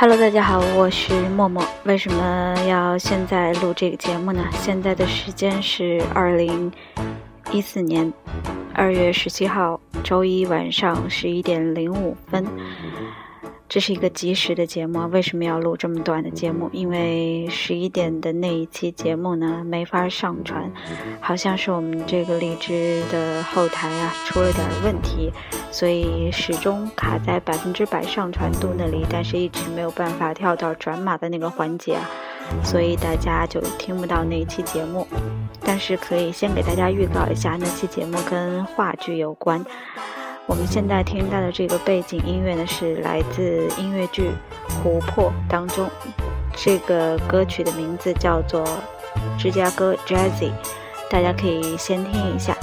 Hello，大家好，我是默默。为什么要现在录这个节目呢？现在的时间是二零一四年二月十七号周一晚上十一点零五分。这是一个及时的节目，为什么要录这么短的节目？因为十一点的那一期节目呢没法上传，好像是我们这个荔枝的后台啊出了点问题，所以始终卡在百分之百上传度那里，但是一直没有办法跳到转码的那个环节，所以大家就听不到那一期节目。但是可以先给大家预告一下，那期节目跟话剧有关。我们现在听到的这个背景音乐呢，是来自音乐剧《琥珀》当中，这个歌曲的名字叫做《芝加哥 Jazz》，大家可以先听一下。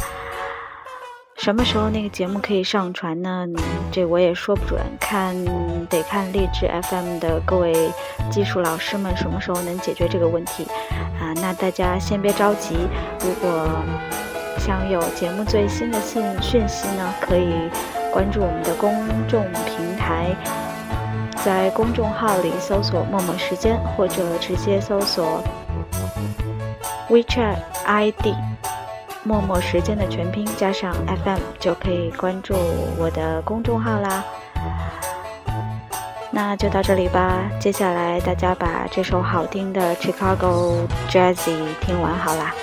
什么时候那个节目可以上传呢？这我也说不准，看得看励志 FM 的各位技术老师们什么时候能解决这个问题啊？那大家先别着急，如果。想有节目最新的信讯息呢，可以关注我们的公众平台，在公众号里搜索“默默时间”，或者直接搜索 WeChat ID“ 默默时间”的全拼加上 FM，就可以关注我的公众号啦。那就到这里吧，接下来大家把这首好听的《Chicago Jazzy》听完好啦。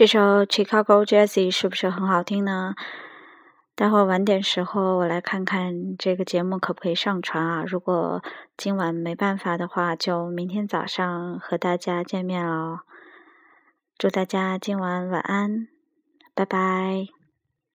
这首《Chicago Jazzy》是不是很好听呢？待会儿晚点时候我来看看这个节目可不可以上传啊？如果今晚没办法的话，就明天早上和大家见面了。祝大家今晚晚安，拜拜。